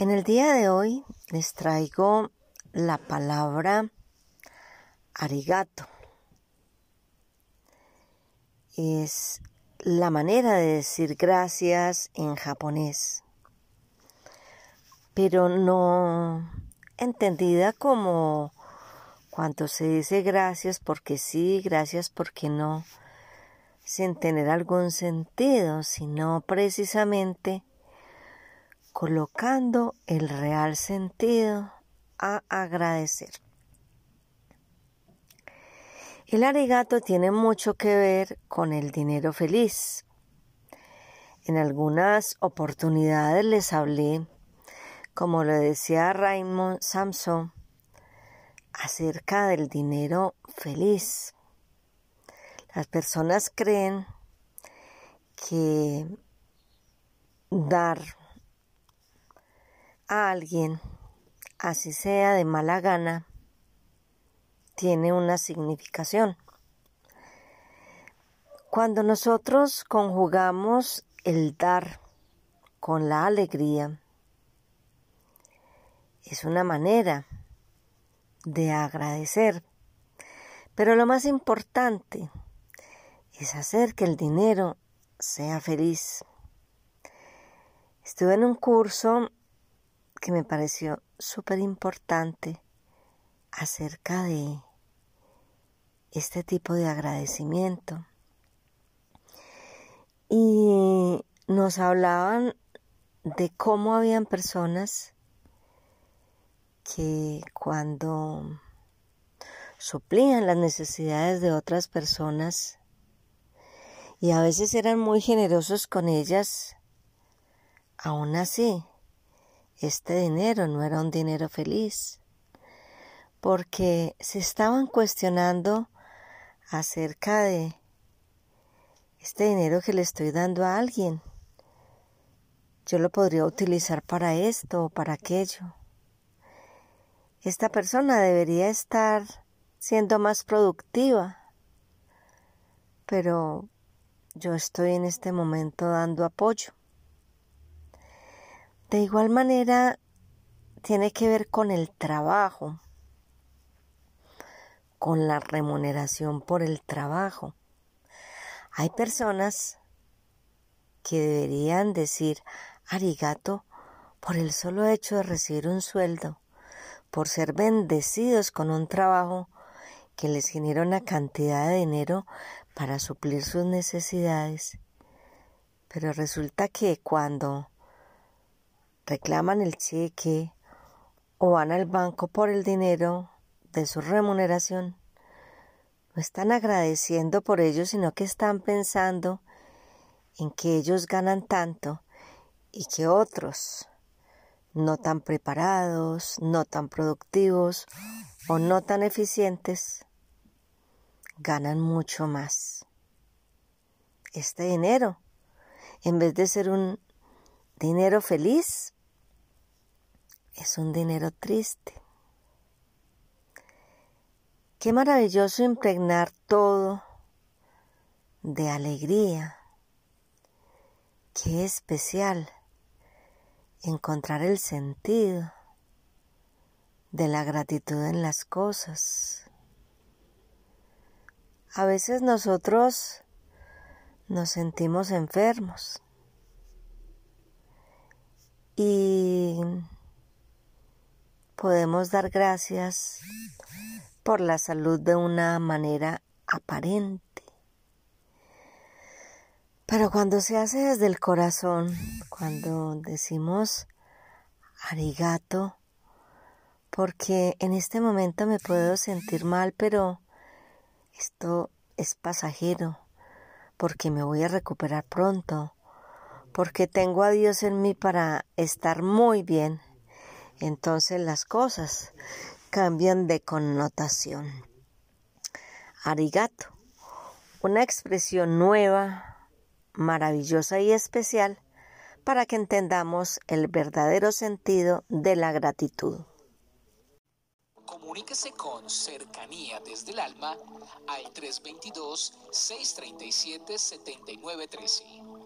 En el día de hoy les traigo la palabra arigato. Es la manera de decir gracias en japonés, pero no entendida como cuando se dice gracias porque sí, gracias porque no, sin tener algún sentido, sino precisamente colocando el real sentido a agradecer. El arigato tiene mucho que ver con el dinero feliz. En algunas oportunidades les hablé, como lo decía Raymond Samson, acerca del dinero feliz. Las personas creen que dar a alguien así sea de mala gana, tiene una significación. Cuando nosotros conjugamos el dar con la alegría, es una manera de agradecer. Pero lo más importante es hacer que el dinero sea feliz. Estuve en un curso que me pareció súper importante acerca de este tipo de agradecimiento. Y nos hablaban de cómo habían personas que cuando suplían las necesidades de otras personas y a veces eran muy generosos con ellas, aún así este dinero no era un dinero feliz, porque se estaban cuestionando acerca de este dinero que le estoy dando a alguien. Yo lo podría utilizar para esto o para aquello. Esta persona debería estar siendo más productiva, pero yo estoy en este momento dando apoyo. De igual manera, tiene que ver con el trabajo, con la remuneración por el trabajo. Hay personas que deberían decir arigato por el solo hecho de recibir un sueldo, por ser bendecidos con un trabajo que les genera una cantidad de dinero para suplir sus necesidades. Pero resulta que cuando reclaman el cheque o van al banco por el dinero de su remuneración, no están agradeciendo por ello, sino que están pensando en que ellos ganan tanto y que otros, no tan preparados, no tan productivos o no tan eficientes, ganan mucho más. Este dinero, en vez de ser un dinero feliz, es un dinero triste. Qué maravilloso impregnar todo de alegría. Qué especial encontrar el sentido de la gratitud en las cosas. A veces nosotros nos sentimos enfermos y podemos dar gracias por la salud de una manera aparente. Pero cuando se hace desde el corazón, cuando decimos arigato, porque en este momento me puedo sentir mal, pero esto es pasajero, porque me voy a recuperar pronto, porque tengo a Dios en mí para estar muy bien, entonces las cosas cambian de connotación. Arigato, una expresión nueva, maravillosa y especial para que entendamos el verdadero sentido de la gratitud. Comuníquese con cercanía desde el alma al 322-637-7913.